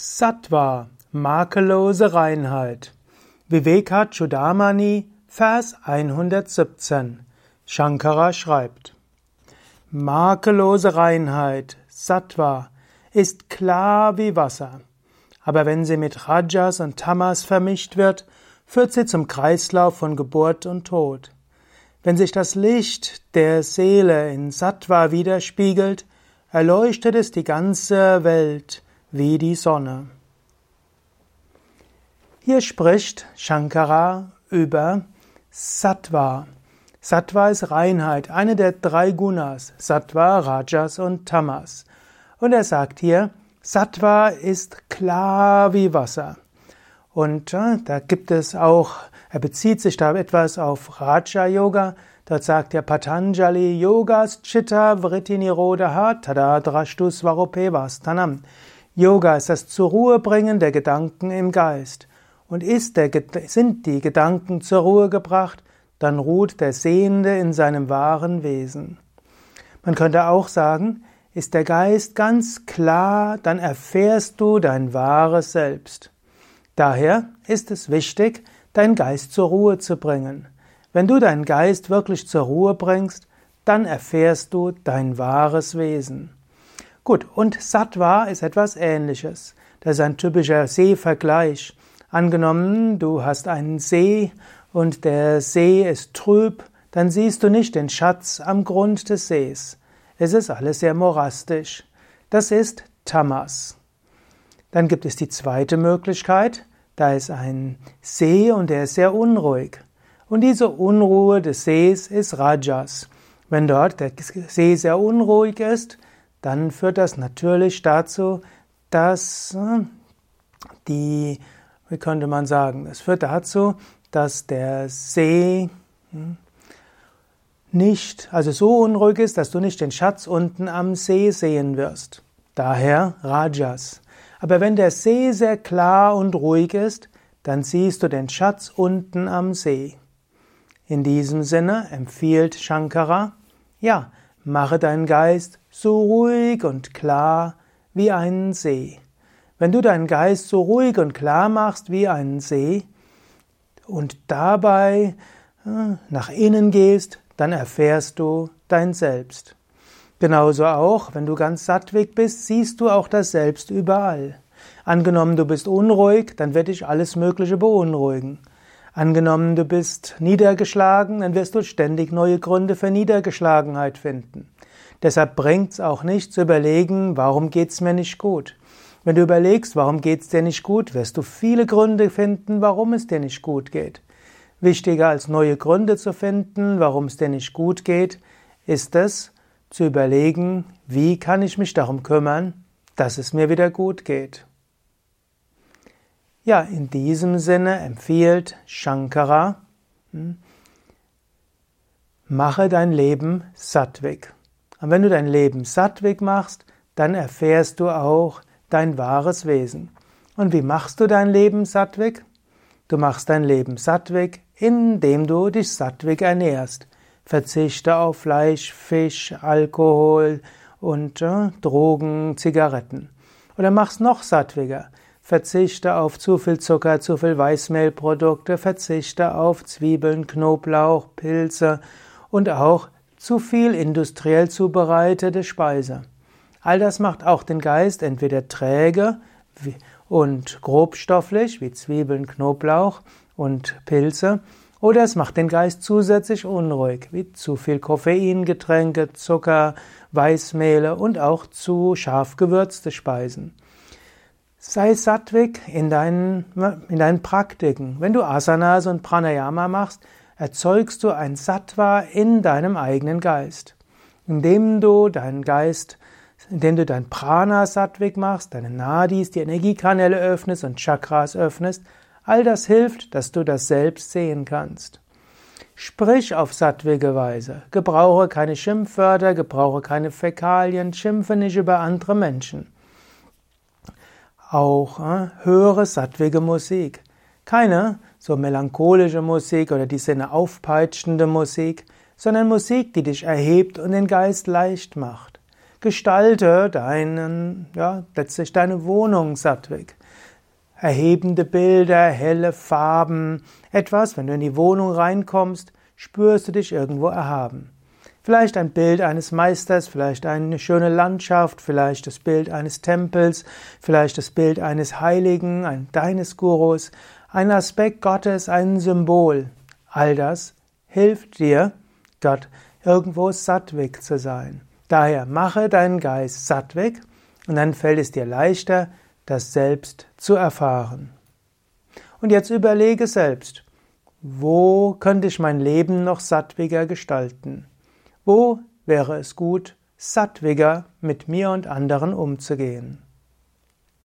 Sattva, makellose Reinheit. Vivekachudamani, Vers 117. Shankara schreibt: Makellose Reinheit, Sattva, ist klar wie Wasser. Aber wenn sie mit Rajas und Tamas vermischt wird, führt sie zum Kreislauf von Geburt und Tod. Wenn sich das Licht der Seele in Sattva widerspiegelt, erleuchtet es die ganze Welt wie die Sonne. Hier spricht Shankara über Sattva. Sattva ist Reinheit, eine der drei Gunas, Sattva, Rajas und Tamas. Und er sagt hier, Sattva ist klar wie Wasser. Und äh, da gibt es auch, er bezieht sich da etwas auf Raja Yoga. Dort sagt er Patanjali Yogas Chitta Vritti Nirodha Tada Drashtu Svarupevastanam. Yoga ist das zur Ruhe bringen der Gedanken im Geist. Und der, sind die Gedanken zur Ruhe gebracht, dann ruht der Sehende in seinem wahren Wesen. Man könnte auch sagen, ist der Geist ganz klar, dann erfährst du dein wahres Selbst. Daher ist es wichtig, deinen Geist zur Ruhe zu bringen. Wenn du deinen Geist wirklich zur Ruhe bringst, dann erfährst du dein wahres Wesen. Gut, und Sattva ist etwas ähnliches. Das ist ein typischer Seevergleich. Angenommen, du hast einen See und der See ist trüb, dann siehst du nicht den Schatz am Grund des Sees. Es ist alles sehr morastisch. Das ist Tamas. Dann gibt es die zweite Möglichkeit. Da ist ein See und der ist sehr unruhig. Und diese Unruhe des Sees ist Rajas. Wenn dort der See sehr unruhig ist, dann führt das natürlich dazu, dass äh, die, wie könnte man sagen, es führt dazu, dass der See hm, nicht, also so unruhig ist, dass du nicht den Schatz unten am See sehen wirst. Daher Rajas. Aber wenn der See sehr klar und ruhig ist, dann siehst du den Schatz unten am See. In diesem Sinne empfiehlt Shankara, ja, mache deinen Geist so ruhig und klar wie einen See. Wenn du deinen Geist so ruhig und klar machst wie einen See und dabei äh, nach innen gehst, dann erfährst du dein Selbst. Genauso auch, wenn du ganz sattweg bist, siehst du auch das Selbst überall. Angenommen, du bist unruhig, dann wird dich alles Mögliche beunruhigen. Angenommen, du bist niedergeschlagen, dann wirst du ständig neue Gründe für Niedergeschlagenheit finden. Deshalb bringt's auch nicht zu überlegen, warum geht's mir nicht gut. Wenn du überlegst, warum geht's dir nicht gut, wirst du viele Gründe finden, warum es dir nicht gut geht. Wichtiger als neue Gründe zu finden, warum es dir nicht gut geht, ist es zu überlegen, wie kann ich mich darum kümmern, dass es mir wieder gut geht. Ja, in diesem Sinne empfiehlt Shankara, hm, mache dein Leben sattwig. Und wenn du dein Leben sattwig machst, dann erfährst du auch dein wahres Wesen. Und wie machst du dein Leben sattwig? Du machst dein Leben sattwig, indem du dich sattwig ernährst. Verzichte auf Fleisch, Fisch, Alkohol und äh, Drogen, Zigaretten. Oder mach's noch sattwiger. Verzichte auf zu viel Zucker, zu viel Weißmehlprodukte, verzichte auf Zwiebeln, Knoblauch, Pilze und auch zu viel industriell zubereitete Speise. All das macht auch den Geist entweder träge und grobstofflich, wie Zwiebeln, Knoblauch und Pilze, oder es macht den Geist zusätzlich unruhig, wie zu viel Koffeingetränke, Zucker, Weißmehle und auch zu scharf gewürzte Speisen. Sei sattwig in deinen, in deinen Praktiken. Wenn du Asanas und Pranayama machst, erzeugst du ein Sattva in deinem eigenen Geist. Indem du deinen Geist, indem du dein Prana sattwig machst, deine Nadis, die Energiekanäle öffnest und Chakras öffnest, all das hilft, dass du das selbst sehen kannst. Sprich auf sattwige Weise. Gebrauche keine Schimpfwörter, gebrauche keine Fäkalien, schimpfe nicht über andere Menschen. Auch äh, höre sattwige Musik. Keine so melancholische Musik oder die Sinne aufpeitschende Musik, sondern Musik, die dich erhebt und den Geist leicht macht. Gestalte deinen, ja, letztlich deine Wohnung sattwig. Erhebende Bilder, helle Farben, etwas, wenn du in die Wohnung reinkommst, spürst du dich irgendwo erhaben. Vielleicht ein Bild eines Meisters, vielleicht eine schöne Landschaft, vielleicht das Bild eines Tempels, vielleicht das Bild eines Heiligen, ein, deines Gurus, ein Aspekt Gottes, ein Symbol. All das hilft dir, dort irgendwo sattwig zu sein. Daher mache deinen Geist sattwig und dann fällt es dir leichter, das selbst zu erfahren. Und jetzt überlege selbst, wo könnte ich mein Leben noch sattwiger gestalten? Wo wäre es gut, sattwiger mit mir und anderen umzugehen?